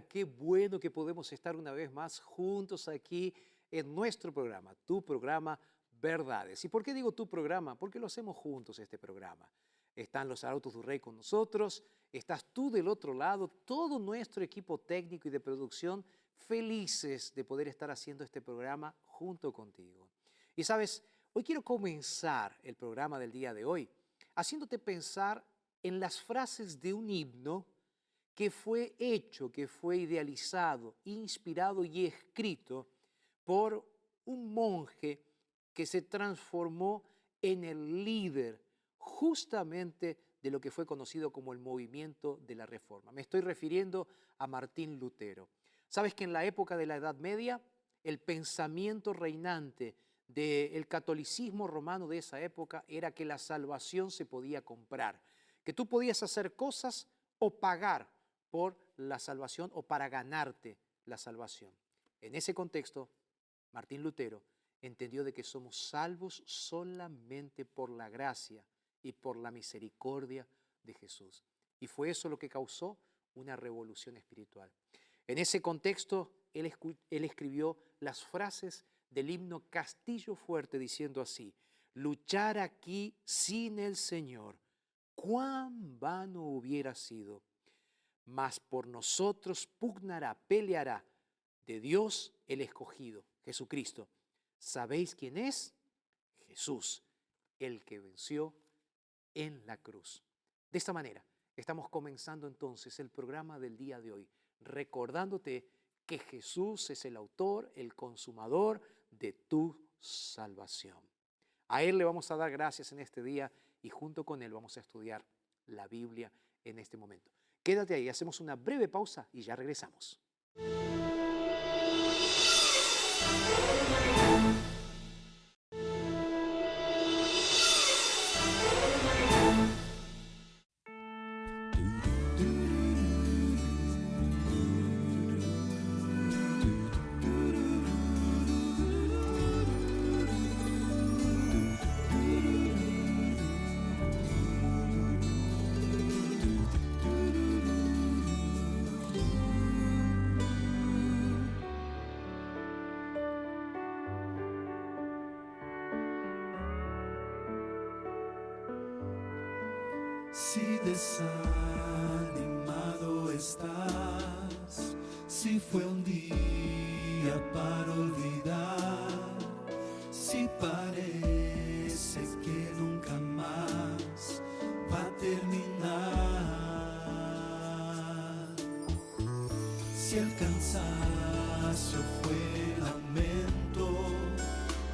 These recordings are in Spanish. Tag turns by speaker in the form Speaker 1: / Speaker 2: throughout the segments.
Speaker 1: Qué bueno que podemos estar una vez más juntos aquí en nuestro programa, tu programa Verdades. ¿Y por qué digo tu programa? Porque lo hacemos juntos este programa. Están los Arautos del Rey con nosotros, estás tú del otro lado, todo nuestro equipo técnico y de producción felices de poder estar haciendo este programa junto contigo. Y sabes, hoy quiero comenzar el programa del día de hoy haciéndote pensar en las frases de un himno que fue hecho, que fue idealizado, inspirado y escrito por un monje que se transformó en el líder justamente de lo que fue conocido como el movimiento de la Reforma. Me estoy refiriendo a Martín Lutero. Sabes que en la época de la Edad Media, el pensamiento reinante del catolicismo romano de esa época era que la salvación se podía comprar, que tú podías hacer cosas o pagar por la salvación o para ganarte la salvación. En ese contexto, Martín Lutero entendió de que somos salvos solamente por la gracia y por la misericordia de Jesús. Y fue eso lo que causó una revolución espiritual. En ese contexto, él, él escribió las frases del himno Castillo Fuerte diciendo así, luchar aquí sin el Señor, cuán vano hubiera sido mas por nosotros pugnará, peleará de Dios el escogido, Jesucristo. ¿Sabéis quién es? Jesús, el que venció en la cruz. De esta manera, estamos comenzando entonces el programa del día de hoy, recordándote que Jesús es el autor, el consumador de tu salvación. A Él le vamos a dar gracias en este día y junto con Él vamos a estudiar la Biblia en este momento. Quédate ahí, hacemos una breve pausa y ya regresamos.
Speaker 2: Si desanimado estás,
Speaker 3: si fue un día para olvidar, si parece que nunca más va a terminar, si el cansancio fue lamento,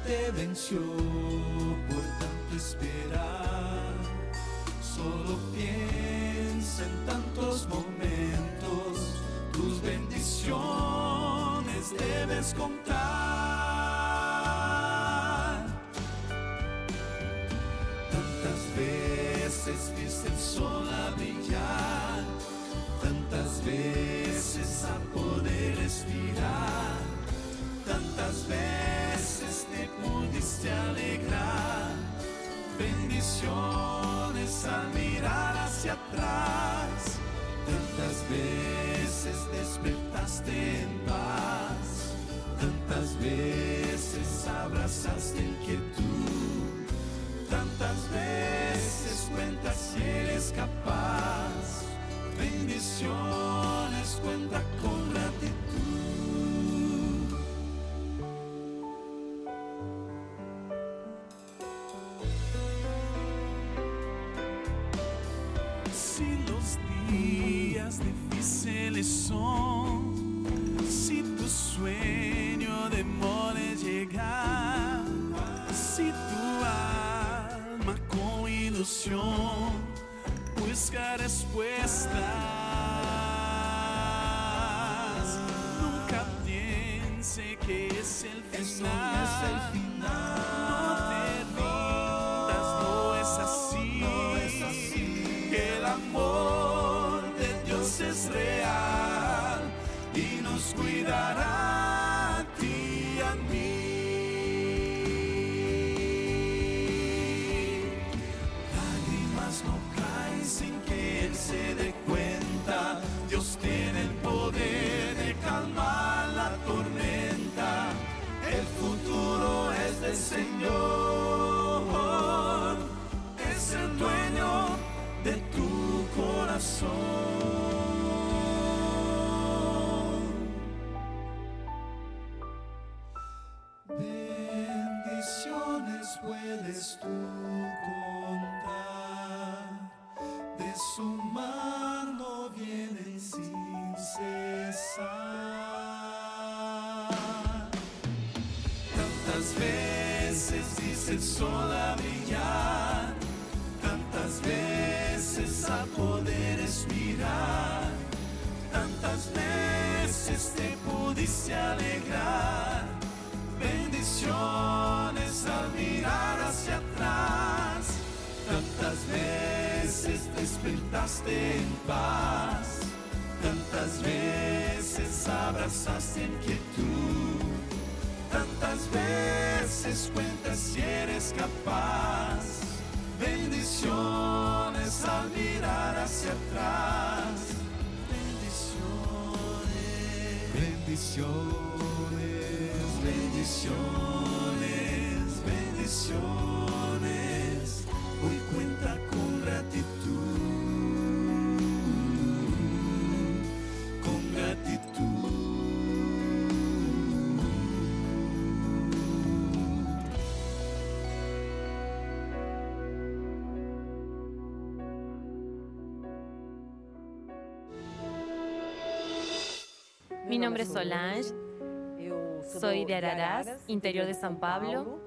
Speaker 3: te venció por tanto esperar, solo piensa en tantos momentos tus bendiciones debes contar. Tantas veces viste el sol a brillar, tantas veces a poder respirar, tantas veces te pudiste alegrar. Bendiciones al mirar hacia atrás. Tantas veces despertaste en paz, tantas veces abrazaste inquietud, tantas veces cuentas si eres capaz, bendiciones cuenta con gratitud. Días difíciles son, si tu sueño demora llegar, si tu alma con ilusión busca respuestas, abrazaste inquietud. Tantas veces cuentas si eres capaz. Bendiciones al mirar hacia atrás. Bendiciones, bendiciones, bendiciones, bendiciones.
Speaker 4: Mi nombre es Solange, soy de Ararás, interior de San Pablo.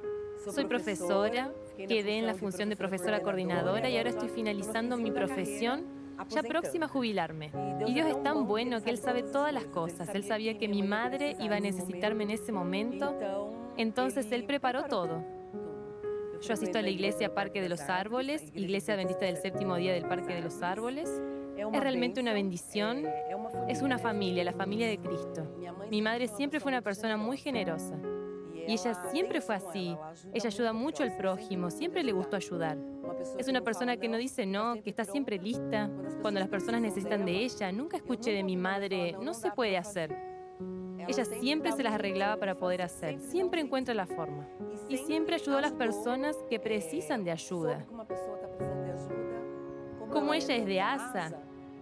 Speaker 4: Soy profesora, quedé en la función de profesora coordinadora y ahora estoy finalizando mi profesión, ya próxima a jubilarme. Y Dios es tan bueno que Él sabe todas las cosas. Él sabía que mi madre iba a necesitarme en ese momento, entonces Él preparó todo. Yo asisto a la iglesia Parque de los Árboles, Iglesia Adventista del Séptimo Día del Parque de los Árboles. Es realmente una bendición. Es una familia, la familia de Cristo. Mi madre siempre fue una persona muy generosa. Y ella siempre fue así. Ella ayuda mucho al prójimo, siempre le gustó ayudar. Es una persona que no dice no, que está siempre lista. Cuando las personas necesitan de ella, nunca escuché de mi madre, no se puede hacer. Ella siempre se las arreglaba para poder hacer, siempre encuentra la forma. Y siempre ayudó a las personas que precisan de ayuda. Como ella es de Asa,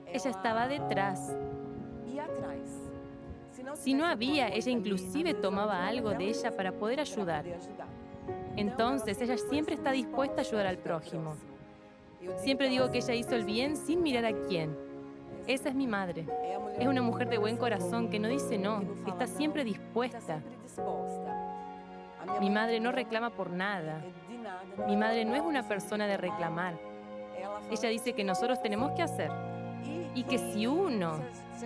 Speaker 4: ella estaba detrás. Si no había, ella inclusive tomaba algo de ella para poder ayudar. Entonces, ella siempre está dispuesta a ayudar al prójimo. Siempre digo que ella hizo el bien sin mirar a quién. Esa es mi madre. Es una mujer de buen corazón que no dice no, que está siempre dispuesta. Mi madre no reclama por nada. Mi madre no es una persona de reclamar. Ella dice que nosotros tenemos que hacer. Y que si uno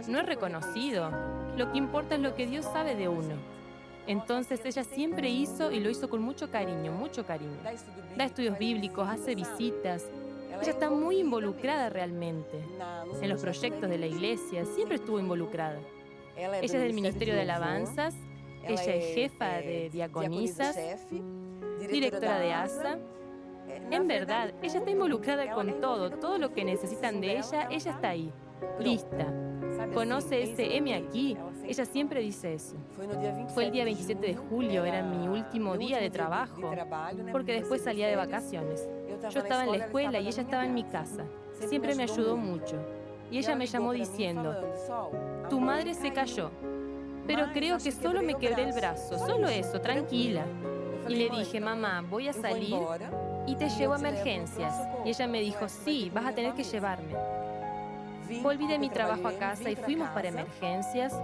Speaker 4: no es reconocido, lo que importa es lo que Dios sabe de uno. Entonces ella siempre hizo y lo hizo con mucho cariño, mucho cariño. Da estudios bíblicos, hace visitas. Ella está muy involucrada realmente en los proyectos de la iglesia, siempre estuvo involucrada. Ella es del Ministerio de Alabanzas, ella es jefa de diaconisas, directora de ASA. En verdad, ella está involucrada con todo, todo lo que necesitan de ella, ella está ahí, lista. Conoce ese M aquí, ella siempre dice eso. Fue el día 27 de julio, era mi último día de trabajo, porque después salía de vacaciones. Yo estaba en la escuela y ella estaba en mi casa. Siempre me ayudó mucho. Y ella me llamó diciendo, tu madre se cayó, pero creo que solo me quebré el brazo, solo eso, tranquila. Y le dije, mamá, voy a salir y te llevo a emergencias. Y ella me dijo, sí, vas a tener que llevarme. Volví de mi trabajo a casa y fuimos para emergencias.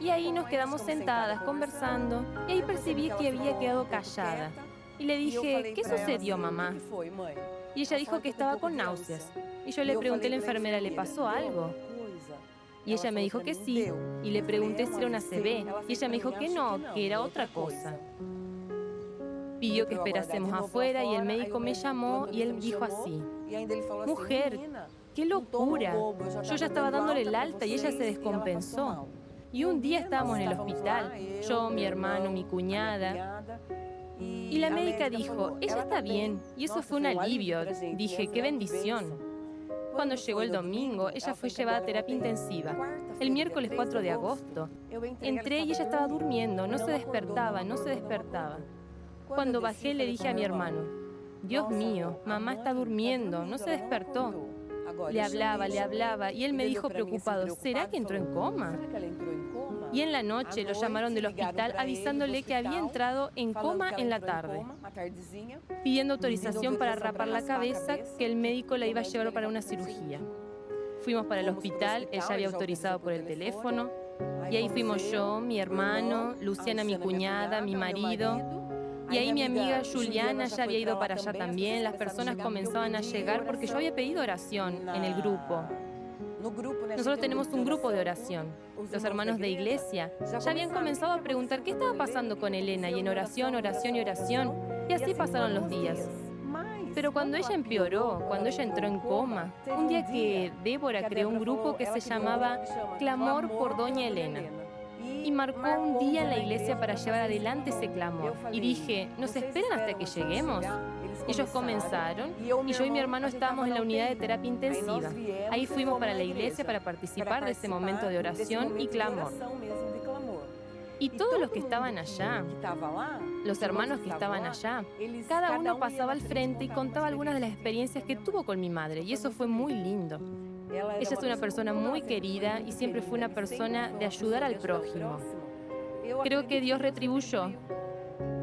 Speaker 4: Y ahí nos quedamos sentadas conversando y ahí percibí que había quedado callada. Y le dije, ¿qué sucedió, mamá? Y ella dijo que estaba con náuseas. Y yo le pregunté a la enfermera, ¿le pasó algo? Y ella me dijo que sí. Y le pregunté si era una CB. Y ella me dijo que no, que era otra cosa. Pidió que esperásemos afuera y el médico me llamó y él dijo así, mujer, qué locura. Yo ya estaba dándole el alta y ella se descompensó. Y un día estábamos en el hospital, yo, mi hermano, mi cuñada, y la médica dijo, ella está bien, y eso fue un alivio. Dije, qué bendición. Cuando llegó el domingo, ella fue llevada a terapia intensiva. El miércoles 4 de agosto, entré y ella estaba durmiendo, no se despertaba, no se despertaba. Cuando bajé le dije a mi hermano, Dios mío, mamá está durmiendo, no se despertó. Le hablaba, le hablaba y él me dijo preocupado, ¿será que entró en coma? Y en la noche lo llamaron del hospital avisándole que había entrado en coma en la tarde, pidiendo autorización para rapar la cabeza, que el médico la iba a llevar para una cirugía. Fuimos para el hospital, ella había autorizado por el teléfono, y ahí fuimos yo, mi hermano, Luciana, mi cuñada, mi marido, y ahí mi amiga Juliana ya había ido para allá también. Las personas comenzaban a llegar porque yo había pedido oración en el grupo. Nosotros tenemos un grupo de oración. Los hermanos de iglesia ya habían comenzado a preguntar qué estaba pasando con Elena y en oración, oración y oración. Y así pasaron los días. Pero cuando ella empeoró, cuando ella entró en coma, un día que Débora creó un grupo que se llamaba Clamor por Doña Elena y marcó un día en la iglesia para llevar adelante ese clamor. Y dije, ¿nos esperan hasta que lleguemos? Ellos comenzaron y yo y mi hermano estábamos en la unidad de terapia intensiva. Ahí fuimos para la iglesia para participar de ese momento de oración y clamor. Y todos los que estaban allá, los hermanos que estaban allá, cada uno pasaba al frente y contaba algunas de las experiencias que tuvo con mi madre, y eso fue muy lindo. Ella es una persona muy querida y siempre fue una persona de ayudar al prójimo. Creo que Dios retribuyó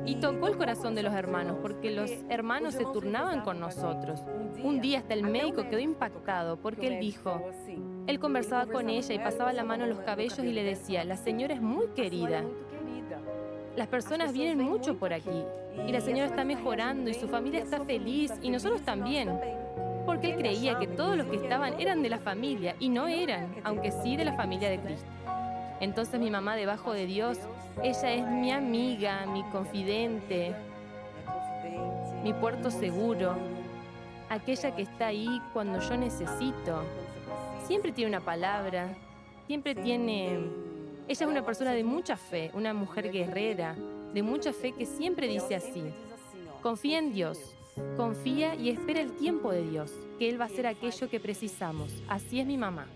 Speaker 4: y tocó el corazón de los hermanos porque los hermanos se turnaban con nosotros. Un día hasta el médico quedó impactado porque él dijo, él conversaba con ella y pasaba la mano en los cabellos y le decía, la señora es muy querida. Las personas vienen mucho por aquí y la señora está mejorando y su familia está feliz y nosotros también porque él creía que todos los que estaban eran de la familia y no eran, aunque sí de la familia de Cristo. Entonces mi mamá debajo de Dios, ella es mi amiga, mi confidente, mi puerto seguro, aquella que está ahí cuando yo necesito. Siempre tiene una palabra, siempre tiene... Ella es una persona de mucha fe, una mujer guerrera, de mucha fe que siempre dice así, confía en Dios, Confía y espera el tiempo de Dios, que Él va a hacer aquello que precisamos. Así es mi mamá.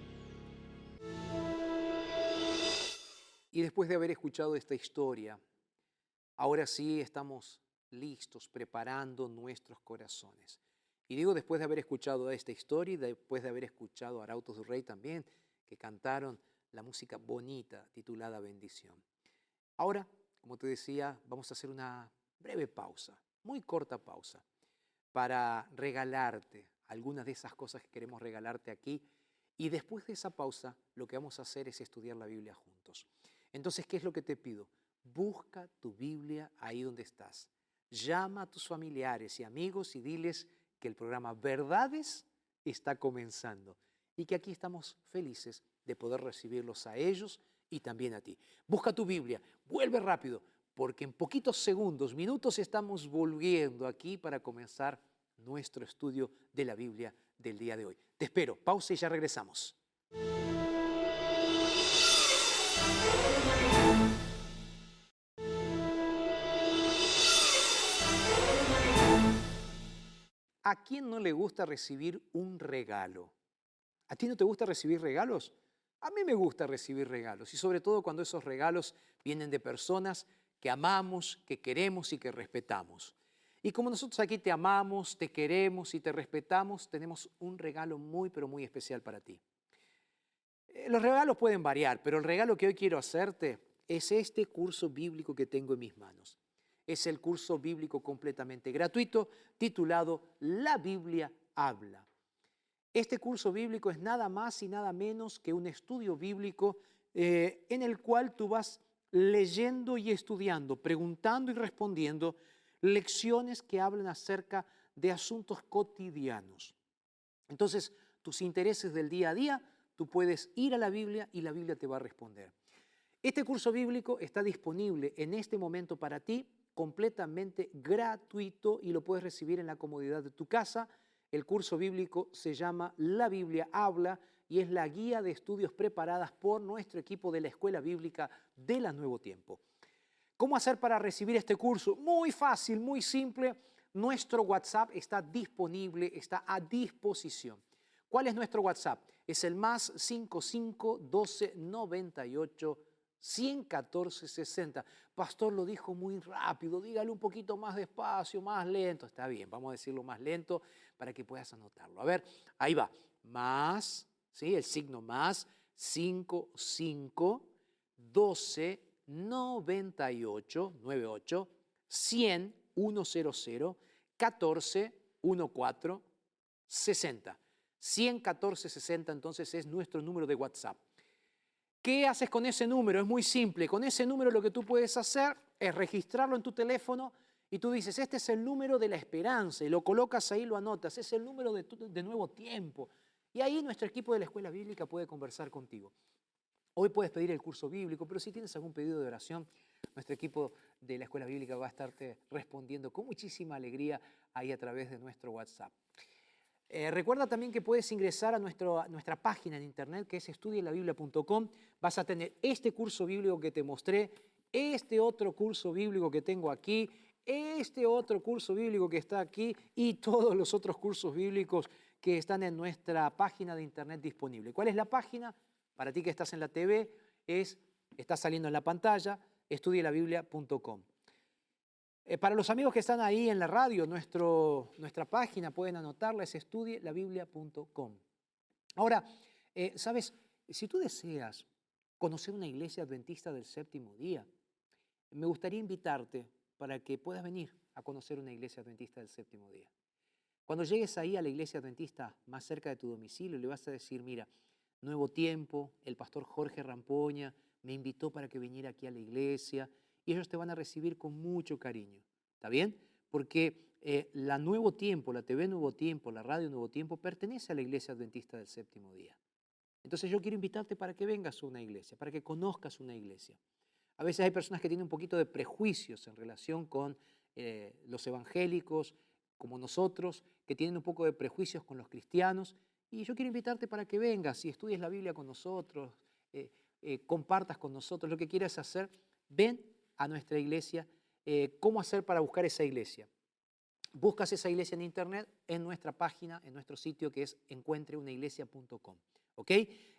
Speaker 1: Y después de haber escuchado esta historia, ahora sí estamos listos, preparando nuestros corazones. Y digo después de haber escuchado esta historia y después de haber escuchado a Arautos del Rey también, que cantaron la música bonita titulada Bendición. Ahora, como te decía, vamos a hacer una breve pausa, muy corta pausa, para regalarte algunas de esas cosas que queremos regalarte aquí. Y después de esa pausa, lo que vamos a hacer es estudiar la Biblia juntos. Entonces, ¿qué es lo que te pido? Busca tu Biblia ahí donde estás. Llama a tus familiares y amigos y diles que el programa Verdades está comenzando y que aquí estamos felices de poder recibirlos a ellos y también a ti. Busca tu Biblia, vuelve rápido, porque en poquitos segundos, minutos estamos volviendo aquí para comenzar nuestro estudio de la Biblia del día de hoy. Te espero, pausa y ya regresamos. ¿A quién no le gusta recibir un regalo? ¿A ti no te gusta recibir regalos? A mí me gusta recibir regalos y sobre todo cuando esos regalos vienen de personas que amamos, que queremos y que respetamos. Y como nosotros aquí te amamos, te queremos y te respetamos, tenemos un regalo muy, pero muy especial para ti. Eh, los regalos pueden variar, pero el regalo que hoy quiero hacerte es este curso bíblico que tengo en mis manos. Es el curso bíblico completamente gratuito titulado La Biblia habla. Este curso bíblico es nada más y nada menos que un estudio bíblico eh, en el cual tú vas leyendo y estudiando, preguntando y respondiendo lecciones que hablan acerca de asuntos cotidianos. Entonces, tus intereses del día a día, tú puedes ir a la Biblia y la Biblia te va a responder. Este curso bíblico está disponible en este momento para ti completamente gratuito y lo puedes recibir en la comodidad de tu casa el curso bíblico se llama La Biblia habla y es la guía de estudios preparadas por nuestro equipo de la Escuela Bíblica de la Nuevo Tiempo. ¿Cómo hacer para recibir este curso? Muy fácil, muy simple. Nuestro WhatsApp está disponible, está a disposición. ¿Cuál es nuestro WhatsApp? Es el más 55 12 98 114 60. Pastor lo dijo muy rápido, dígale un poquito más despacio, más lento. Está bien, vamos a decirlo más lento para que puedas anotarlo. A ver, ahí va. Más, ¿sí? El signo más, 5, 5, 12, 98, 98, 100, 100, 14, 14, 60. 114, 60 entonces es nuestro número de WhatsApp. ¿Qué haces con ese número? Es muy simple. Con ese número lo que tú puedes hacer es registrarlo en tu teléfono y tú dices, este es el número de la esperanza y lo colocas ahí, lo anotas, es el número de, de nuevo tiempo. Y ahí nuestro equipo de la escuela bíblica puede conversar contigo. Hoy puedes pedir el curso bíblico, pero si tienes algún pedido de oración, nuestro equipo de la escuela bíblica va a estarte respondiendo con muchísima alegría ahí a través de nuestro WhatsApp. Eh, recuerda también que puedes ingresar a, nuestra página en internet que es estudielabiblia.com. Vas a tener este curso bíblico que te mostré, este otro curso bíblico que tengo aquí, este otro curso bíblico que está aquí y todos los otros cursos bíblicos que están en nuestra página de internet disponible. ¿Cuál es la página? Para ti que estás en la TV, es, está saliendo en la pantalla, estudielabiblia.com. Eh, para los amigos que están ahí en la radio, nuestra página pueden anotarla, es estudielabiblia.com. Ahora, eh, sabes, si tú deseas conocer una iglesia adventista del séptimo día, me gustaría invitarte para que puedas venir a conocer una iglesia adventista del séptimo día. Cuando llegues ahí a la iglesia adventista más cerca de tu domicilio, le vas a decir, mira, nuevo tiempo, el pastor Jorge Rampoña me invitó para que viniera aquí a la iglesia, y ellos te van a recibir con mucho cariño. ¿Está bien? Porque eh, la Nuevo Tiempo, la TV Nuevo Tiempo, la Radio Nuevo Tiempo pertenece a la Iglesia Adventista del Séptimo Día. Entonces yo quiero invitarte para que vengas a una iglesia, para que conozcas una iglesia. A veces hay personas que tienen un poquito de prejuicios en relación con eh, los evangélicos, como nosotros, que tienen un poco de prejuicios con los cristianos. Y yo quiero invitarte para que vengas y estudies la Biblia con nosotros, eh, compartas con nosotros lo que quieras hacer. Ven a nuestra iglesia, eh, cómo hacer para buscar esa iglesia. Buscas esa iglesia en internet en nuestra página, en nuestro sitio que es encuentreunaiglesia.com. ¿Ok?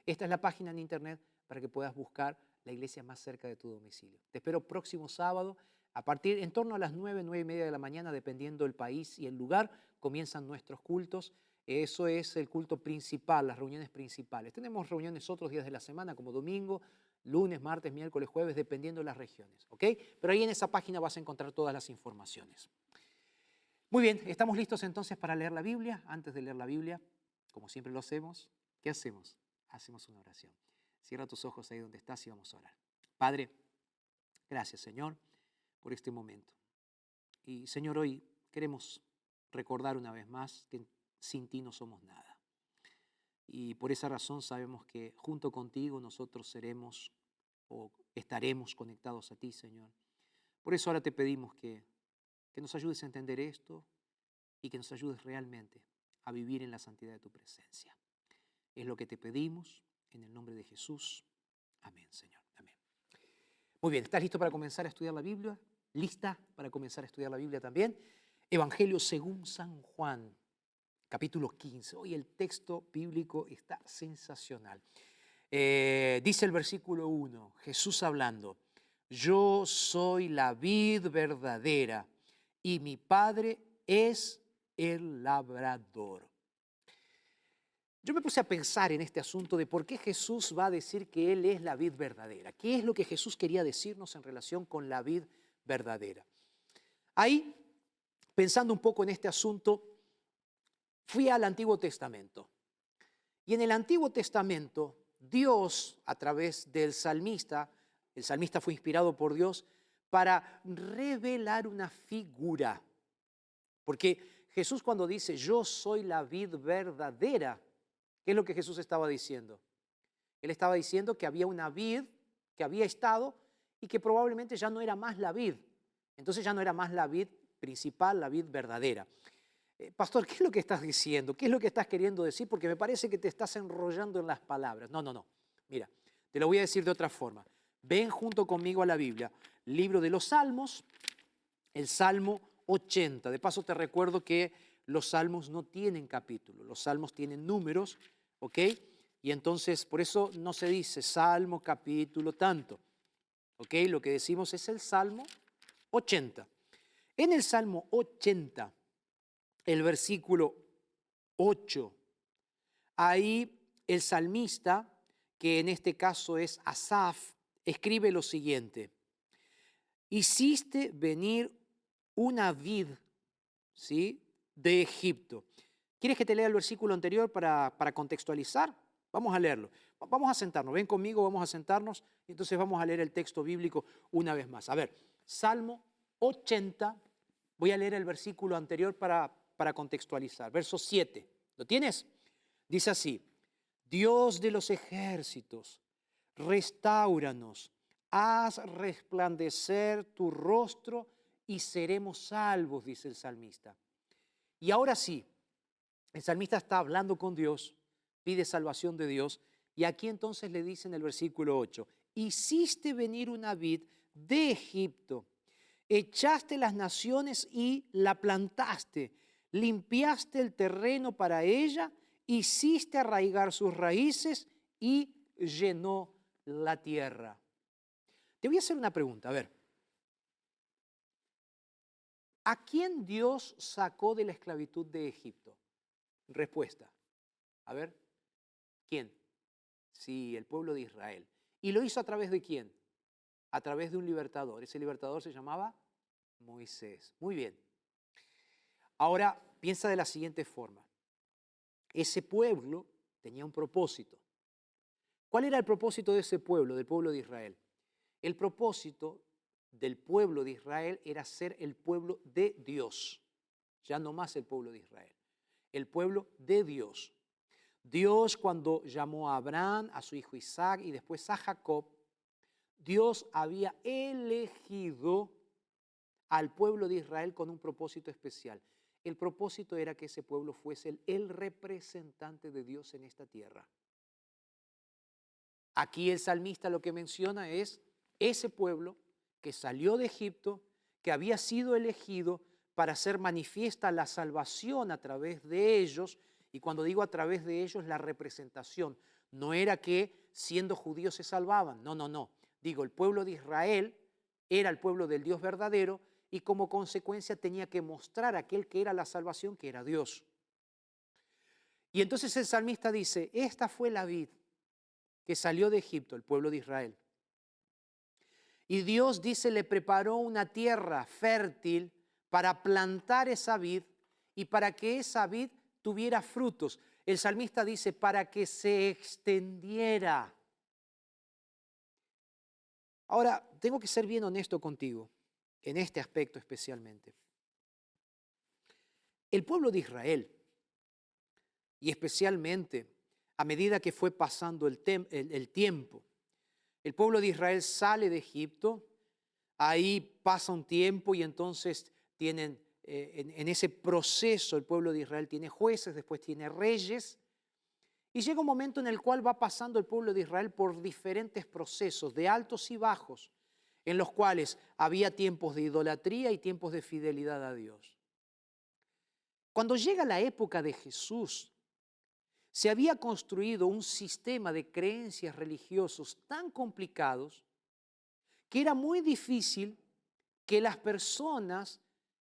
Speaker 1: Esta es la página en internet para que puedas buscar la iglesia más cerca de tu domicilio. Te espero próximo sábado a partir en torno a las 9, 9 y media de la mañana, dependiendo del país y el lugar, comienzan nuestros cultos. Eso es el culto principal, las reuniones principales. Tenemos reuniones otros días de la semana, como domingo, lunes, martes, miércoles, jueves, dependiendo de las regiones. ¿ok? Pero ahí en esa página vas a encontrar todas las informaciones. Muy bien, estamos listos entonces para leer la Biblia. Antes de leer la Biblia, como siempre lo hacemos, ¿qué hacemos? Hacemos una oración. Cierra tus ojos ahí donde estás y vamos a orar. Padre, gracias Señor por este momento. Y Señor, hoy queremos recordar una vez más que sin ti no somos nada. Y por esa razón sabemos que junto contigo nosotros seremos o estaremos conectados a ti, Señor. Por eso ahora te pedimos que, que nos ayudes a entender esto y que nos ayudes realmente a vivir en la santidad de tu presencia. Es lo que te pedimos en el nombre de Jesús. Amén, Señor. Amén. Muy bien, ¿estás listo para comenzar a estudiar la Biblia? ¿Lista para comenzar a estudiar la Biblia también? Evangelio según San Juan, capítulo 15. Hoy el texto bíblico está sensacional. Eh, dice el versículo 1, Jesús hablando, yo soy la vid verdadera y mi Padre es el labrador. Yo me puse a pensar en este asunto de por qué Jesús va a decir que Él es la vid verdadera. ¿Qué es lo que Jesús quería decirnos en relación con la vid verdadera? Ahí, pensando un poco en este asunto, fui al Antiguo Testamento. Y en el Antiguo Testamento, Dios, a través del salmista, el salmista fue inspirado por Dios para revelar una figura. Porque Jesús cuando dice, yo soy la vid verdadera, ¿Qué es lo que Jesús estaba diciendo? Él estaba diciendo que había una vid que había estado y que probablemente ya no era más la vid. Entonces ya no era más la vid principal, la vid verdadera. Eh, pastor, ¿qué es lo que estás diciendo? ¿Qué es lo que estás queriendo decir? Porque me parece que te estás enrollando en las palabras. No, no, no. Mira, te lo voy a decir de otra forma. Ven junto conmigo a la Biblia, libro de los Salmos, el Salmo 80. De paso te recuerdo que los salmos no tienen capítulo, los salmos tienen números, ¿ok? Y entonces por eso no se dice salmo, capítulo, tanto, ¿ok? Lo que decimos es el salmo 80. En el salmo 80, el versículo 8, ahí el salmista, que en este caso es Asaf, escribe lo siguiente, hiciste venir una vid, ¿sí? de Egipto. ¿Quieres que te lea el versículo anterior para, para contextualizar? Vamos a leerlo. Vamos a sentarnos. Ven conmigo, vamos a sentarnos. Entonces vamos a leer el texto bíblico una vez más. A ver, Salmo 80. Voy a leer el versículo anterior para, para contextualizar. Verso 7. ¿Lo tienes? Dice así. Dios de los ejércitos, restauranos, haz resplandecer tu rostro y seremos salvos, dice el salmista. Y ahora sí, el salmista está hablando con Dios, pide salvación de Dios, y aquí entonces le dice en el versículo 8, hiciste venir una vid de Egipto, echaste las naciones y la plantaste, limpiaste el terreno para ella, hiciste arraigar sus raíces y llenó la tierra. Te voy a hacer una pregunta, a ver. ¿A quién Dios sacó de la esclavitud de Egipto? Respuesta. A ver, ¿quién? Sí, el pueblo de Israel. ¿Y lo hizo a través de quién? A través de un libertador. Ese libertador se llamaba Moisés. Muy bien. Ahora piensa de la siguiente forma. Ese pueblo tenía un propósito. ¿Cuál era el propósito de ese pueblo, del pueblo de Israel? El propósito del pueblo de Israel era ser el pueblo de Dios, ya no más el pueblo de Israel, el pueblo de Dios. Dios cuando llamó a Abraham, a su hijo Isaac y después a Jacob, Dios había elegido al pueblo de Israel con un propósito especial. El propósito era que ese pueblo fuese el, representante de Dios en esta tierra. Aquí el salmista lo que menciona es ese pueblo que salió de Egipto, que había sido elegido para hacer manifiesta la salvación a través de ellos, y cuando digo a través de ellos, la representación. No era que siendo judíos se salvaban, no, no, no. Digo, el pueblo de Israel era el pueblo del Dios verdadero y como consecuencia tenía que mostrar a aquel que era la salvación, que era Dios. Y entonces el salmista dice, esta fue la vid que salió de Egipto, el pueblo de Israel. Y Dios dice, le preparó una tierra fértil para plantar esa vid y para que esa vid tuviera frutos. El salmista dice, para que se extendiera. Ahora, tengo que ser bien honesto contigo, en este aspecto especialmente. El pueblo de Israel, y especialmente a medida que fue pasando el, tiempo, el pueblo de Israel sale de Egipto, ahí pasa un tiempo y entonces tienen, eh, en, ese proceso el pueblo de Israel tiene jueces, después tiene reyes, y llega un momento en el cual va pasando el pueblo de Israel por diferentes procesos de altos y bajos, en los cuales había tiempos de idolatría y tiempos de fidelidad a Dios. Cuando llega la época de Jesús, se había construido un sistema de creencias religiosos tan complicados que era muy difícil que las personas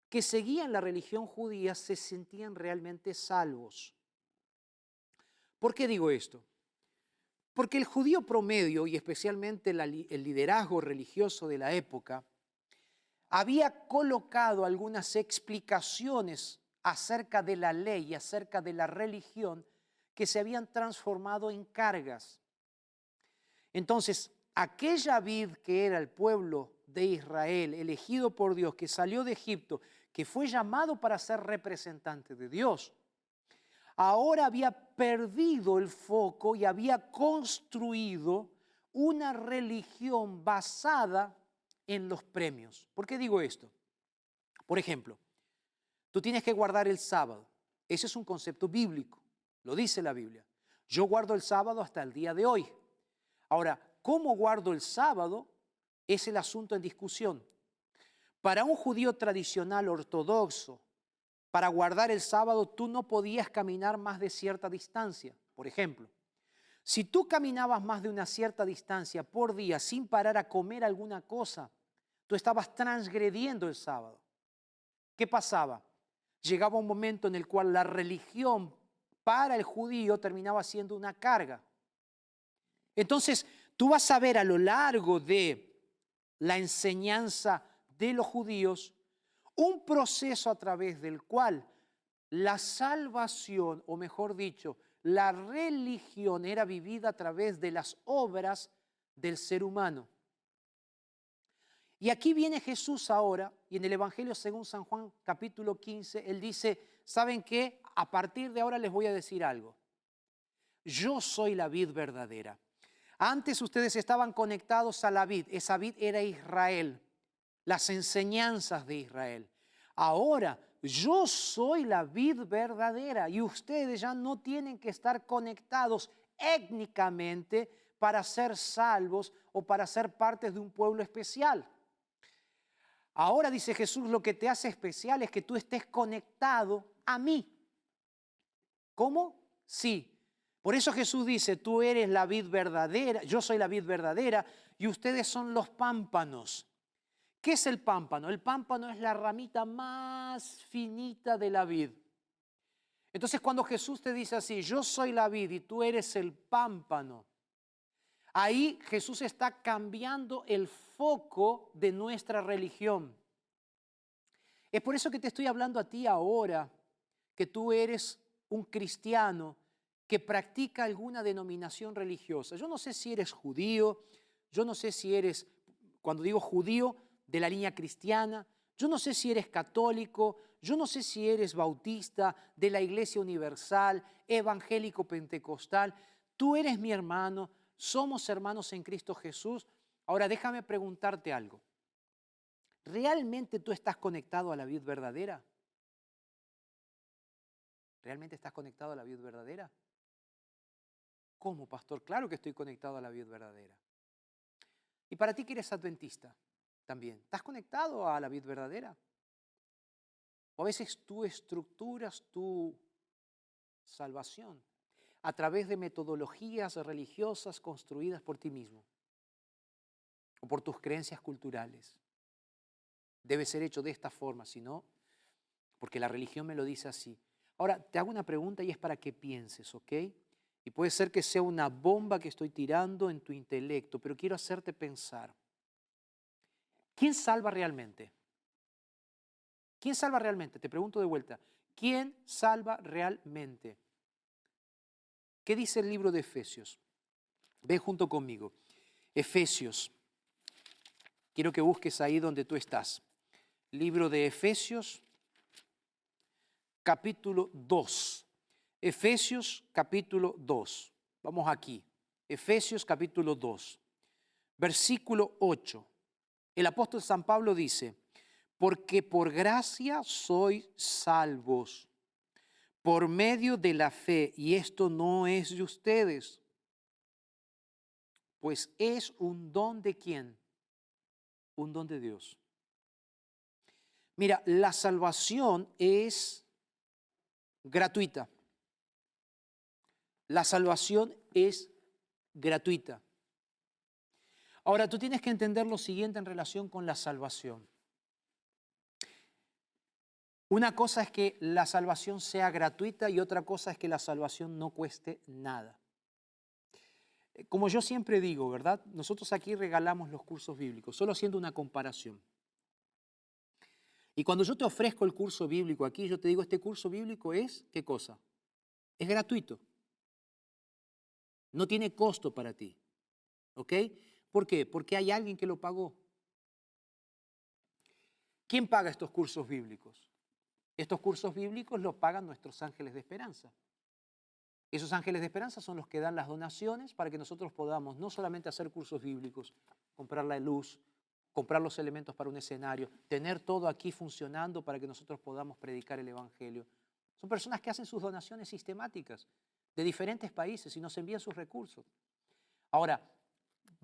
Speaker 1: que seguían la religión judía se sentían realmente salvos. ¿Por qué digo esto? Porque el judío promedio, y especialmente el liderazgo religioso de la época, había colocado algunas explicaciones acerca de la ley y acerca de la religión que se habían transformado en cargas. Entonces, aquella vid que era el pueblo de Israel, elegido por Dios, que salió de Egipto, que fue llamado para ser representante de Dios, ahora había perdido el foco y había construido una religión basada en los premios. ¿Por qué digo esto? Por ejemplo, tú tienes que guardar el sábado. Ese es un concepto bíblico. Lo dice la Biblia. Yo guardo el sábado hasta el día de hoy. Ahora, ¿cómo guardo el sábado? Es el asunto en discusión. Para un judío tradicional ortodoxo, para guardar el sábado tú no podías caminar más de cierta distancia. Por ejemplo, si tú caminabas más de una cierta distancia por día sin parar a comer alguna cosa, tú estabas transgrediendo el sábado. ¿Qué pasaba? Llegaba un momento en el cual la religión para el judío terminaba siendo una carga. Entonces, tú vas a ver a lo largo de la enseñanza de los judíos un proceso a través del cual la salvación, o mejor dicho, la religión era vivida a través de las obras del ser humano. Y aquí viene Jesús ahora, y en el Evangelio según San Juan capítulo 15, él dice, ¿saben qué? A partir de ahora les voy a decir algo. Yo soy la vid verdadera. Antes ustedes estaban conectados a la vid, esa vid era Israel, las enseñanzas de Israel. Ahora yo soy la vid verdadera y ustedes ya no tienen que estar conectados étnicamente para ser salvos o para ser parte de un pueblo especial. Ahora dice Jesús, lo que te hace especial es que tú estés conectado a mí. ¿Cómo? Sí. Por eso Jesús dice, tú eres la vid verdadera, yo soy la vid verdadera y ustedes son los pámpanos. ¿Qué es el pámpano? El pámpano es la ramita más finita de la vid. Entonces cuando Jesús te dice así, yo soy la vid y tú eres el pámpano, ahí Jesús está cambiando el foco de nuestra religión. Es por eso que te estoy hablando a ti ahora, que tú eres un cristiano que practica alguna denominación religiosa. Yo no sé si eres judío, yo no sé si eres, cuando digo judío, de la línea cristiana, yo no sé si eres católico, yo no sé si eres bautista, de la Iglesia Universal, evangélico pentecostal. Tú eres mi hermano, somos hermanos en Cristo Jesús. Ahora déjame preguntarte algo. ¿Realmente tú estás conectado a la vida verdadera? ¿Realmente estás conectado a la vida verdadera? ¿Cómo, pastor? Claro que estoy conectado a la vida verdadera. Y para ti que eres adventista también, ¿estás conectado a la vida verdadera? O a veces tú estructuras tu salvación a través de metodologías religiosas construidas por ti mismo o por tus creencias culturales. debe ser hecho de esta forma, si no, porque la religión me lo dice así. Ahora, te hago una pregunta y es para que pienses, ¿ok? Y puede ser que sea una bomba que estoy tirando en tu intelecto, pero quiero hacerte pensar. ¿Quién salva realmente? ¿Quién salva realmente? Te pregunto de vuelta. ¿Quién salva realmente? ¿Qué dice el libro de Efesios? Ve junto conmigo. Efesios. Quiero que busques ahí donde tú estás. Libro de Efesios, capítulo 2. Efesios, capítulo 2. Vamos aquí. Efesios, capítulo 2. Versículo 8. El apóstol San Pablo dice, porque por gracia sois salvos por medio de la fe, y esto no es de ustedes, pues es un don de quién? Un don de Dios. Mira, la salvación es gratuita. La salvación es gratuita. Ahora, tú tienes que entender lo siguiente en relación con la salvación. Una cosa es que la salvación sea gratuita y otra cosa es que la salvación no cueste nada. Eh, como yo siempre digo, ¿verdad? Nosotros aquí regalamos los cursos bíblicos, solo haciendo una comparación. Y cuando yo te ofrezco el curso bíblico aquí, yo te digo, este curso bíblico es, ¿qué cosa? Es gratuito. No tiene costo para ti. ¿Ok? ¿Por qué? Porque hay alguien que lo pagó. ¿Quién paga estos cursos bíblicos? Estos cursos bíblicos los pagan nuestros ángeles de esperanza. Esos ángeles de esperanza son los que dan las donaciones para que nosotros podamos no solamente hacer cursos bíblicos, comprar la luz, comprar los elementos para un escenario, tener todo aquí funcionando para que nosotros podamos predicar el Evangelio. Son personas que hacen sus donaciones sistemáticas de diferentes países y nos envían sus recursos. Ahora,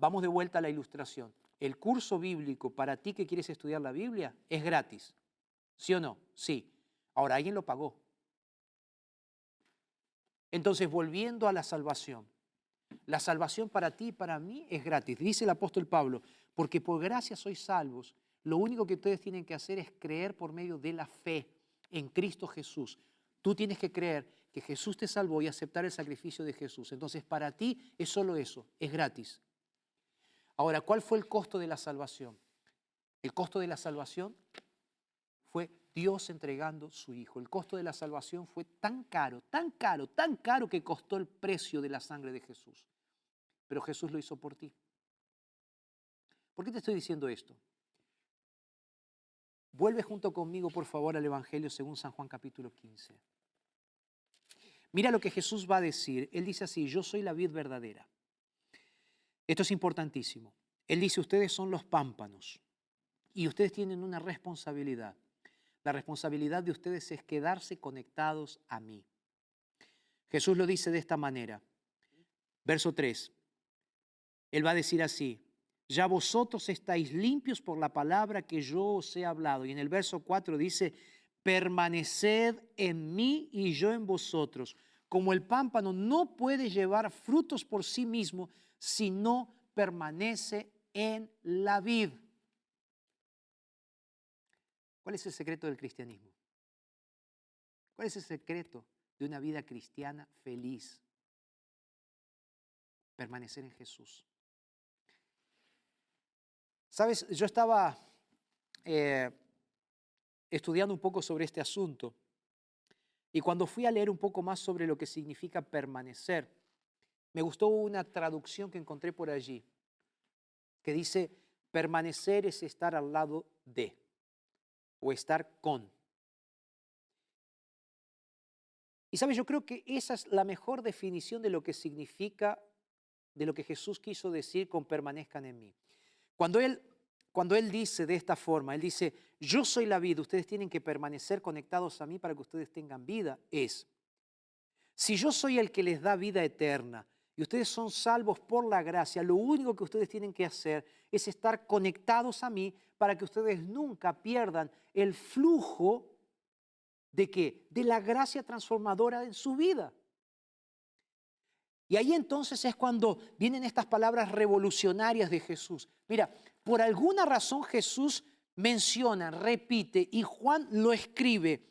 Speaker 1: Vamos de vuelta a la ilustración. El curso bíblico para ti que quieres estudiar la Biblia es gratis. ¿Sí o no? Sí. Ahora, alguien lo pagó. Entonces, volviendo a la salvación. La salvación para ti y para mí es gratis. Dice el apóstol Pablo, porque por gracia sois salvos. Lo único que ustedes tienen que hacer es creer por medio de la fe en Cristo Jesús. Tú tienes que creer que Jesús te salvó y aceptar el sacrificio de Jesús. Entonces, para ti es solo eso, es gratis. Ahora, ¿cuál fue el costo de la salvación? El costo de la salvación fue Dios entregando su Hijo. El costo de la salvación fue tan caro, tan caro, tan caro que costó el precio de la sangre de Jesús. Pero Jesús lo hizo por ti. ¿Por qué te estoy diciendo esto? Vuelve junto conmigo, por favor, al Evangelio según San Juan capítulo 15. Mira lo que Jesús va a decir. Él dice así, yo soy la vid verdadera esto es importantísimo. Él dice, ustedes son los pámpanos y ustedes tienen una responsabilidad. La responsabilidad de ustedes es quedarse conectados a mí. Jesús lo dice de esta manera. Verso 3. Él va a decir así, ya vosotros estáis limpios por la palabra que yo os he hablado. Y en el verso 4 dice, permaneced en mí y yo en vosotros. Como el pámpano no puede llevar frutos por sí mismo si no permanece en la vid. ¿Cuál es el secreto del cristianismo? ¿Cuál es el secreto de una vida cristiana feliz? Permanecer en Jesús. Sabes, yo estaba eh, estudiando un poco sobre este asunto y cuando fui a leer un poco más sobre lo que significa permanecer, me gustó una traducción que encontré por allí, que dice, permanecer es estar al lado de o estar con. Y sabes, yo creo que esa es la mejor definición de lo que significa, de lo que Jesús quiso decir con permanezcan en mí. Cuando Él, cuando él dice de esta forma, Él dice, yo soy la vida, ustedes tienen que permanecer conectados a mí para que ustedes tengan vida, es, si yo soy el que les da vida eterna, ustedes son salvos por la gracia, lo único que ustedes tienen que hacer es estar conectados a mí para que ustedes nunca pierdan el flujo de qué? De la gracia transformadora en su vida. Y ahí entonces es cuando vienen estas palabras revolucionarias de Jesús. Mira, por alguna razón Jesús menciona, repite y Juan lo escribe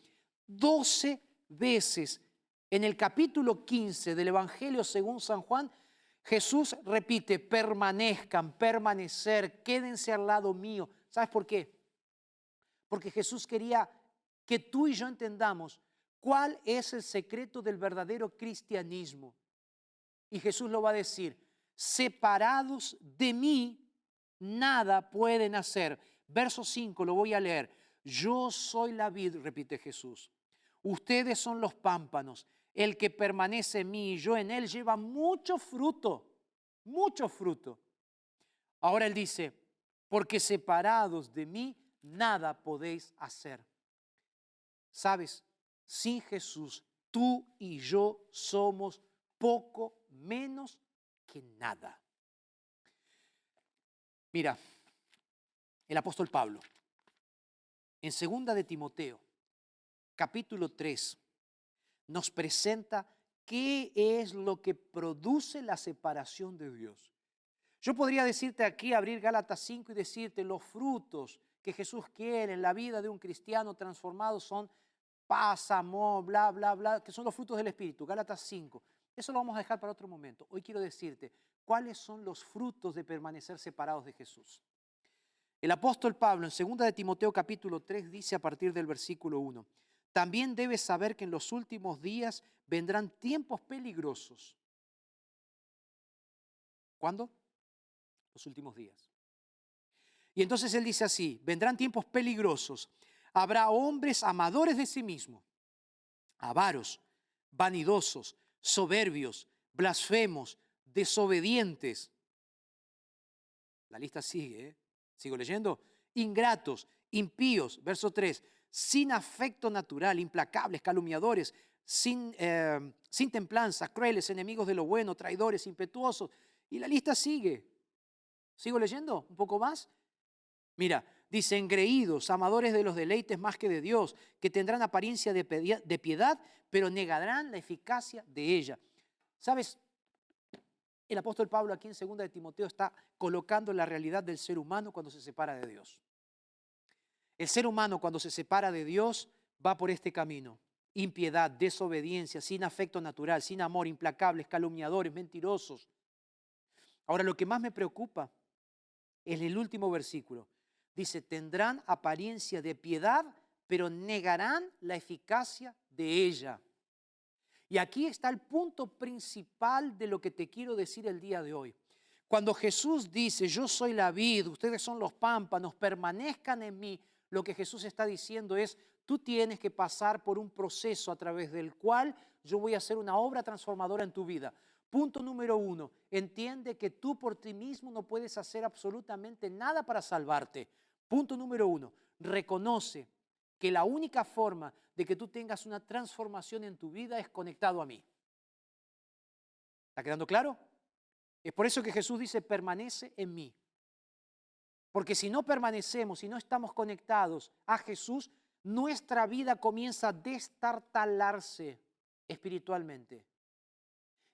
Speaker 1: 12 veces. En el capítulo 15 del Evangelio según San Juan, Jesús repite, permanezcan, permanecer, quédense al lado mío. ¿Sabes por qué? Porque Jesús quería que tú y yo entendamos cuál es el secreto del verdadero cristianismo. Y Jesús lo va a decir, separados de mí, nada pueden hacer. Verso 5, lo voy a leer. Yo soy la vid, repite Jesús. Ustedes son los pámpanos. El que permanece en mí y yo en él lleva mucho fruto, mucho fruto. Ahora él dice, porque separados de mí nada podéis hacer. Sabes, sin Jesús, tú y yo somos poco menos que nada. Mira, el apóstol Pablo, en segunda de Timoteo, capítulo 3, nos presenta qué es lo que produce la separación de Dios. Yo podría decirte aquí, abrir Gálatas 5 y decirte los frutos que Jesús quiere en la vida de un cristiano transformado son paz, amor, bla, bla, bla, que son los frutos del Espíritu. Gálatas 5. Eso lo vamos a dejar para otro momento. Hoy quiero decirte cuáles son los frutos de permanecer separados de Jesús. El apóstol Pablo en 2 de Timoteo capítulo 3 dice a partir del versículo 1, también debes saber que en los últimos días vendrán tiempos peligrosos. ¿Cuándo? Los últimos días. Y entonces él dice así, vendrán tiempos peligrosos. Habrá hombres amadores de sí mismos, avaros, vanidosos, soberbios, blasfemos, desobedientes. La lista sigue, ¿eh? Sigo leyendo. Ingratos, impíos, verso 3, sin afecto natural, implacables, calumniadores, sin, eh, sin templanza, crueles, enemigos de lo bueno, traidores, impetuosos. Y la lista sigue. ¿Sigo leyendo un poco más? Mira, dice, engreídos, amadores de los deleites más que de Dios, que tendrán apariencia de piedad, pero negarán la eficacia de ella. ¿Sabes? El apóstol Pablo aquí en 2 de Timoteo está colocando la realidad del ser humano cuando se separa de Dios. El ser humano cuando se separa de Dios va por este camino. Impiedad, desobediencia, sin afecto natural, sin amor, implacables, calumniadores, mentirosos. Ahora lo que más me preocupa es el último versículo. Dice, tendrán apariencia de piedad, pero negarán la eficacia de ella. Y aquí está el punto principal de lo que te quiero decir el día de hoy. Cuando Jesús dice, yo soy la vid, ustedes son los pámpanos, permanezcan en mí, lo que Jesús está diciendo es, tú tienes que pasar por un proceso a través del cual yo voy a hacer una obra transformadora en tu vida. Punto número uno, entiende que tú por ti mismo no puedes hacer absolutamente nada para salvarte. Punto número uno, reconoce que la única forma de que tú tengas una transformación en tu vida es conectado a mí. ¿Está quedando claro? Es por eso que Jesús dice, permanece en mí. Porque si no permanecemos, si no estamos conectados a Jesús, nuestra vida comienza a destartalarse espiritualmente.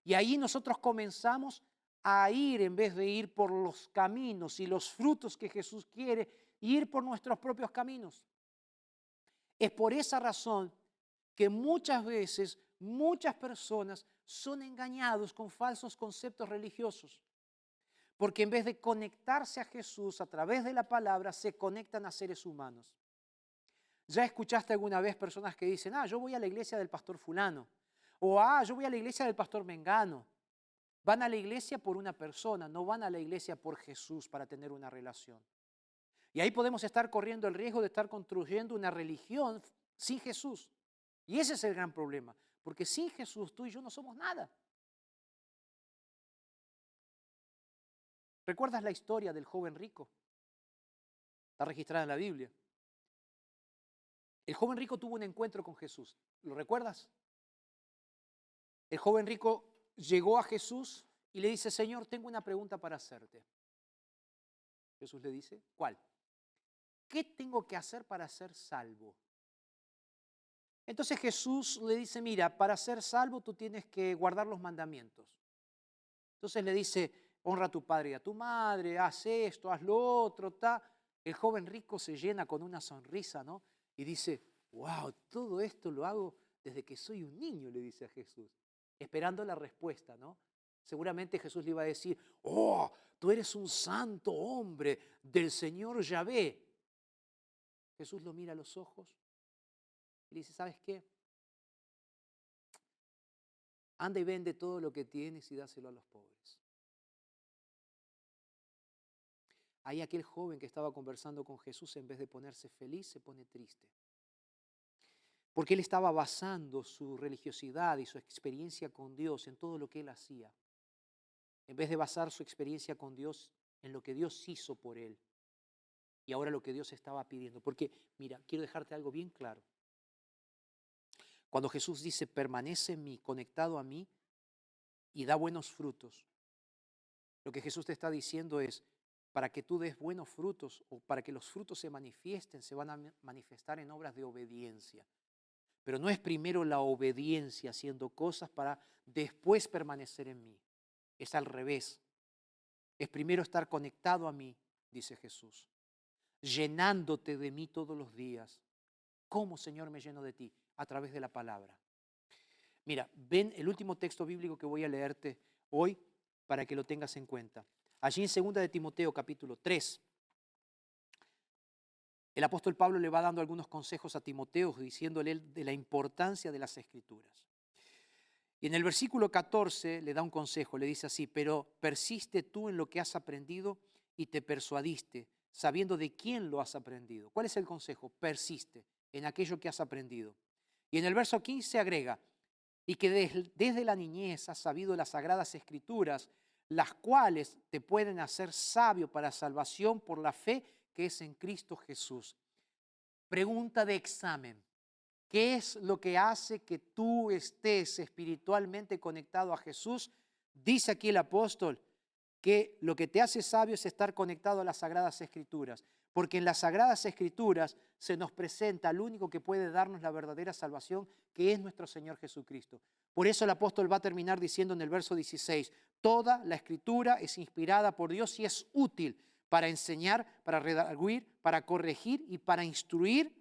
Speaker 1: Y ahí nosotros comenzamos a ir, en vez de ir por los caminos y los frutos que Jesús quiere, ir por nuestros propios caminos. Es por esa razón que muchas veces muchas personas son engañados con falsos conceptos religiosos. Porque en vez de conectarse a Jesús a través de la palabra, se conectan a seres humanos. ¿Ya escuchaste alguna vez personas que dicen, ah, yo voy a la iglesia del pastor fulano? O, ah, yo voy a la iglesia del pastor Mengano. Van a la iglesia por una persona, no van a la iglesia por Jesús para tener una relación. Y ahí podemos estar corriendo el riesgo de estar construyendo una religión sin Jesús. Y ese es el gran problema, porque sin Jesús tú y yo no somos nada. ¿Recuerdas la historia del joven rico? Está registrada en la Biblia. El joven rico tuvo un encuentro con Jesús. ¿Lo recuerdas? El joven rico llegó a Jesús y le dice, Señor, tengo una pregunta para hacerte. Jesús le dice, ¿cuál? ¿Qué tengo que hacer para ser salvo? Entonces Jesús le dice, mira, para ser salvo tú tienes que guardar los mandamientos. Entonces le dice, honra a tu padre y a tu madre, haz esto, haz lo otro, ta. El joven rico se llena con una sonrisa, ¿no? Y dice, wow, todo esto lo hago desde que soy un niño, le dice a Jesús, esperando la respuesta, ¿no? Seguramente Jesús le iba a decir, oh, tú eres un santo hombre del Señor Yahvé. Jesús lo mira a los ojos y dice, ¿sabes qué? Anda y vende todo lo que tienes y dáselo a los pobres. Ahí aquel joven que estaba conversando con Jesús, en vez de ponerse feliz, se pone triste. Porque él estaba basando su religiosidad y su experiencia con Dios en todo lo que él hacía. En vez de basar su experiencia con Dios en lo que Dios hizo por él. Y ahora lo que Dios estaba pidiendo. Porque, mira, quiero dejarte algo bien claro. Cuando Jesús dice, permanece en mí, conectado a mí, y da buenos frutos, lo que Jesús te está diciendo es, para que tú des buenos frutos o para que los frutos se manifiesten, se van a manifestar en obras de obediencia. Pero no es primero la obediencia haciendo cosas para después permanecer en mí. Es al revés. Es primero estar conectado a mí, dice Jesús, llenándote de mí todos los días. ¿Cómo, Señor, me lleno de ti? A través de la palabra. Mira, ven el último texto bíblico que voy a leerte hoy para que lo tengas en cuenta. Allí en 2 de Timoteo capítulo 3, el apóstol Pablo le va dando algunos consejos a Timoteo, diciéndole de la importancia de las escrituras. Y en el versículo 14 le da un consejo, le dice así, pero persiste tú en lo que has aprendido y te persuadiste, sabiendo de quién lo has aprendido. ¿Cuál es el consejo? Persiste en aquello que has aprendido. Y en el verso 15 agrega, y que desde la niñez has sabido las sagradas escrituras, las cuales te pueden hacer sabio para salvación por la fe que es en Cristo Jesús. Pregunta de examen. ¿Qué es lo que hace que tú estés espiritualmente conectado a Jesús? Dice aquí el apóstol que lo que te hace sabio es estar conectado a las sagradas escrituras, porque en las sagradas escrituras se nos presenta al único que puede darnos la verdadera salvación, que es nuestro Señor Jesucristo. Por eso el apóstol va a terminar diciendo en el verso 16, toda la escritura es inspirada por Dios y es útil para enseñar, para redarguir, para corregir y para instruir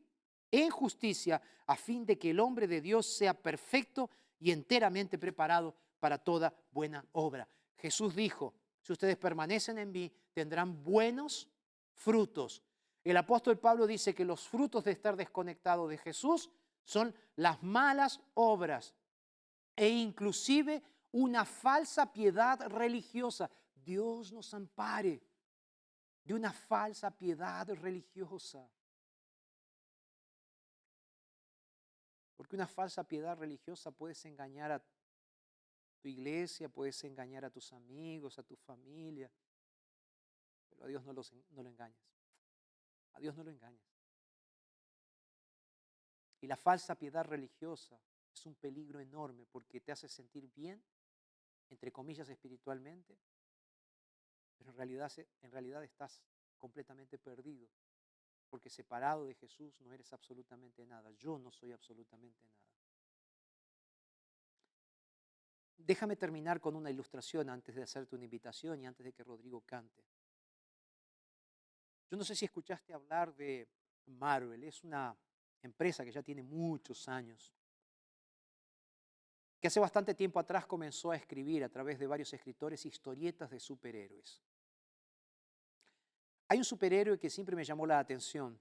Speaker 1: en justicia, a fin de que el hombre de Dios sea perfecto y enteramente preparado para toda buena obra. Jesús dijo, si ustedes permanecen en mí, tendrán buenos frutos. El apóstol Pablo dice que los frutos de estar desconectado de Jesús son las malas obras e inclusive una falsa piedad religiosa. Dios nos ampare de una falsa piedad religiosa. Porque una falsa piedad religiosa puedes engañar a tu iglesia, puedes engañar a tus amigos, a tu familia, pero a Dios no, no lo engañas. A Dios no lo engañas. Y la falsa piedad religiosa es un peligro enorme porque te hace sentir bien, entre comillas espiritualmente, pero en realidad, en realidad estás completamente perdido, porque separado de Jesús no eres absolutamente nada. Yo no soy absolutamente nada. Déjame terminar con una ilustración antes de hacerte una invitación y antes de que Rodrigo cante. Yo no sé si escuchaste hablar de Marvel, es una empresa que ya tiene muchos años, que hace bastante tiempo atrás comenzó a escribir a través de varios escritores historietas de superhéroes. Hay un superhéroe que siempre me llamó la atención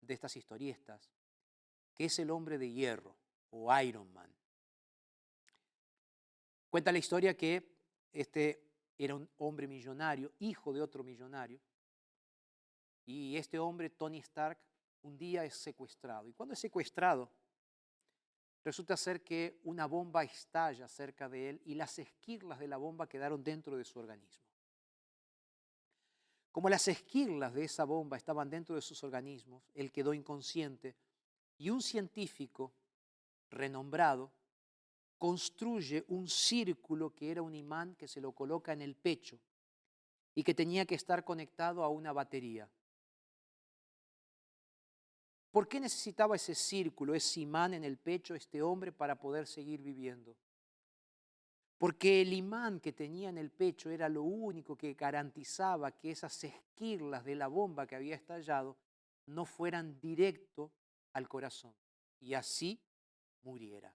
Speaker 1: de estas historietas, que es el hombre de hierro o Iron Man. Cuenta la historia que este era un hombre millonario, hijo de otro millonario, y este hombre, Tony Stark, un día es secuestrado. Y cuando es secuestrado, resulta ser que una bomba estalla cerca de él y las esquirlas de la bomba quedaron dentro de su organismo. Como las esquirlas de esa bomba estaban dentro de sus organismos, él quedó inconsciente y un científico renombrado construye un círculo que era un imán que se lo coloca en el pecho y que tenía que estar conectado a una batería. ¿Por qué necesitaba ese círculo, ese imán en el pecho este hombre para poder seguir viviendo? porque el imán que tenía en el pecho era lo único que garantizaba que esas esquirlas de la bomba que había estallado no fueran directo al corazón y así muriera.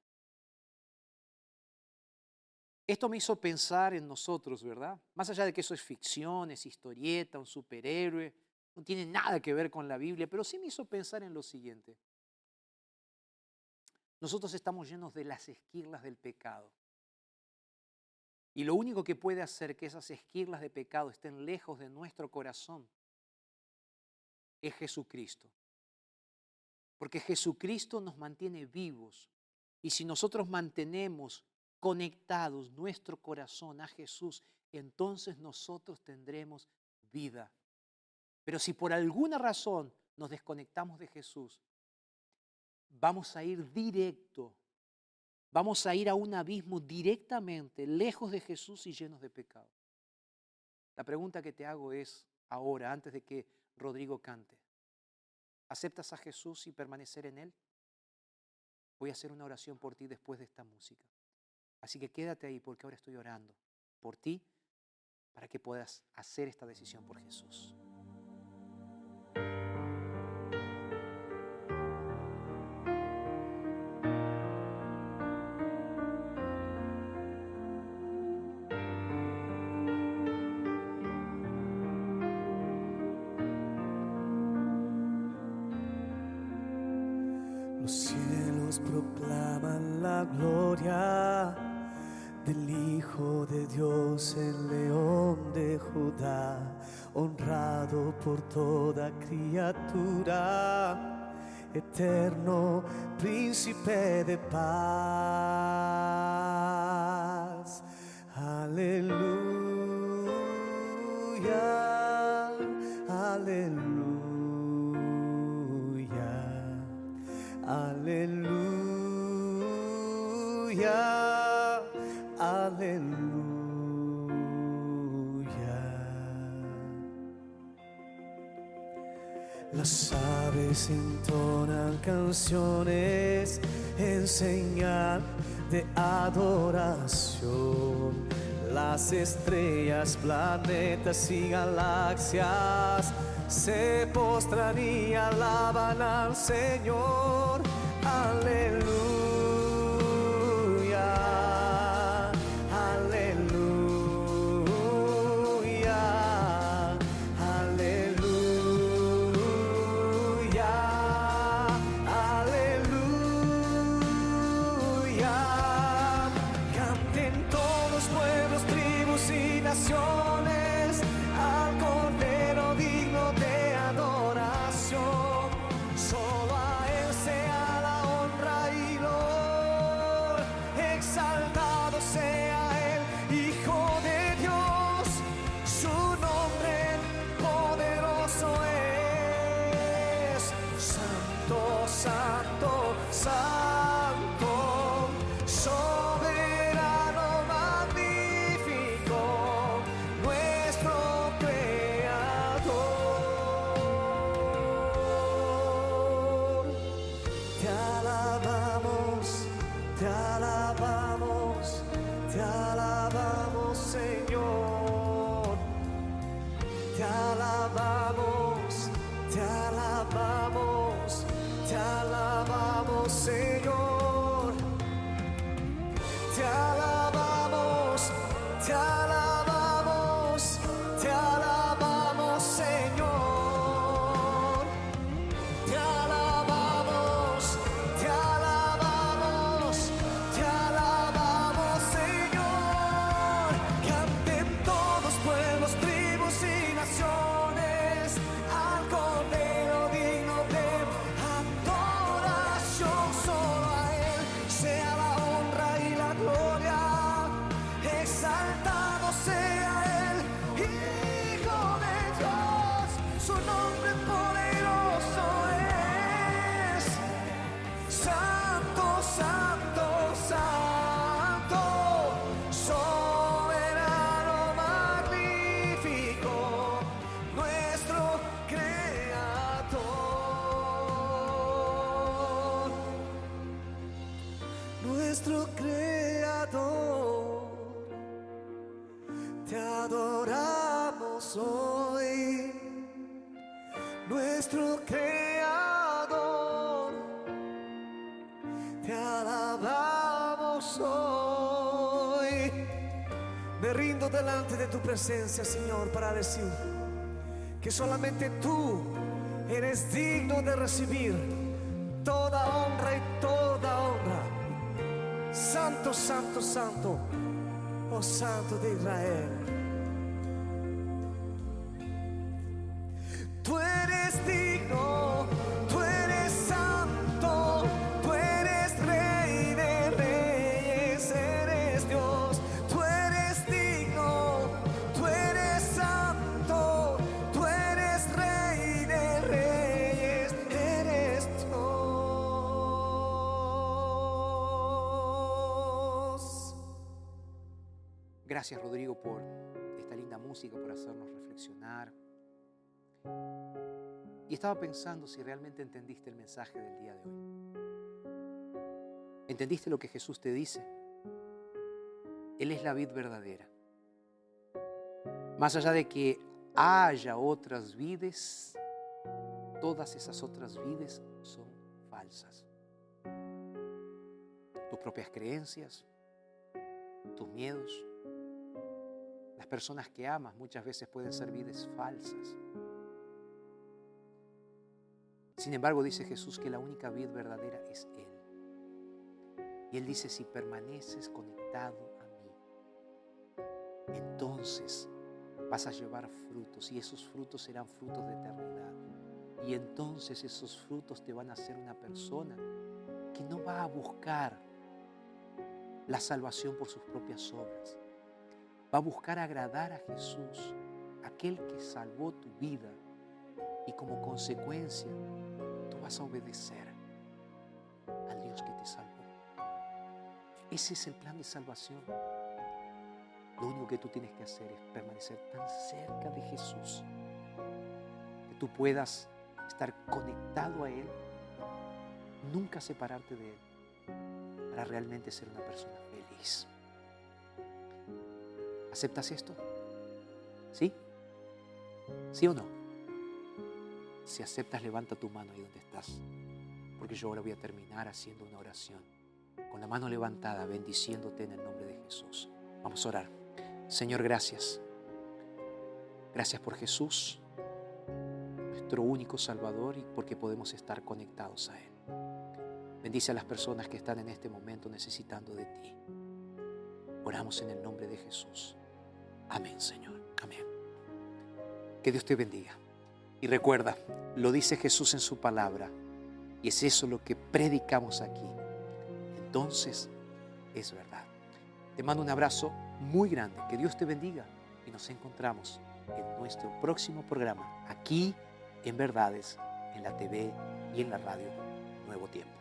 Speaker 1: Esto me hizo pensar en nosotros, ¿verdad? Más allá de que eso es ficción, es historieta, un superhéroe, no tiene nada que ver con la Biblia, pero sí me hizo pensar en lo siguiente. Nosotros estamos llenos de las esquirlas del pecado. Y lo único que puede hacer que esas esquirlas de pecado estén lejos de nuestro corazón es Jesucristo. Porque Jesucristo nos mantiene vivos. Y si nosotros mantenemos conectados nuestro corazón a Jesús, entonces nosotros tendremos vida. Pero si por alguna razón nos desconectamos de Jesús, vamos a ir directo Vamos a ir a un abismo directamente, lejos de Jesús y llenos de pecado. La pregunta que te hago es ahora, antes de que Rodrigo cante. ¿Aceptas a Jesús y permanecer en Él? Voy a hacer una oración por ti después de esta música. Así que quédate ahí porque ahora estoy orando por ti para que puedas hacer esta decisión por Jesús.
Speaker 3: Eterno príncipe de paz. Aleluya, aleluya, aves entonan canciones en señal de adoración. Las estrellas, planetas y galaxias se postran y alaban al Señor. Aleluya. Presencia, Señor, para decir que solamente tú eres digno de recibir toda honra y toda honra. Santo, santo, santo, oh santo de Israel.
Speaker 1: Gracias Rodrigo por esta linda música, por hacernos reflexionar. Y estaba pensando si realmente entendiste el mensaje del día de hoy. ¿Entendiste lo que Jesús te dice? Él es la vid verdadera. Más allá de que haya otras vides, todas esas otras vides son falsas. Tus propias creencias, tus miedos, las personas que amas muchas veces pueden ser vides falsas. Sin embargo, dice Jesús que la única vid verdadera es Él. Y Él dice, si permaneces conectado a mí, entonces vas a llevar frutos y esos frutos serán frutos de eternidad. Y entonces esos frutos te van a hacer una persona que no va a buscar la salvación por sus propias obras. Va a buscar agradar a Jesús, aquel que salvó tu vida. Y como consecuencia, tú vas a obedecer al Dios que te salvó. Ese es el plan de salvación. Lo único que tú tienes que hacer es permanecer tan cerca de Jesús que tú puedas estar conectado a Él, nunca separarte de Él, para realmente ser una persona feliz. ¿Aceptas esto? ¿Sí? ¿Sí o no? Si aceptas, levanta tu mano ahí donde estás, porque yo ahora voy a terminar haciendo una oración, con la mano levantada, bendiciéndote en el nombre de Jesús. Vamos a orar. Señor, gracias. Gracias por Jesús, nuestro único Salvador y porque podemos estar conectados a Él. Bendice a las personas que están en este momento necesitando de ti. Oramos en el nombre de Jesús. Amén, Señor. Amén. Que Dios te bendiga. Y recuerda, lo dice Jesús en su palabra. Y es eso lo que predicamos aquí. Entonces, es verdad. Te mando un abrazo muy grande. Que Dios te bendiga. Y nos encontramos en nuestro próximo programa, aquí en Verdades, en la TV y en la radio Nuevo Tiempo.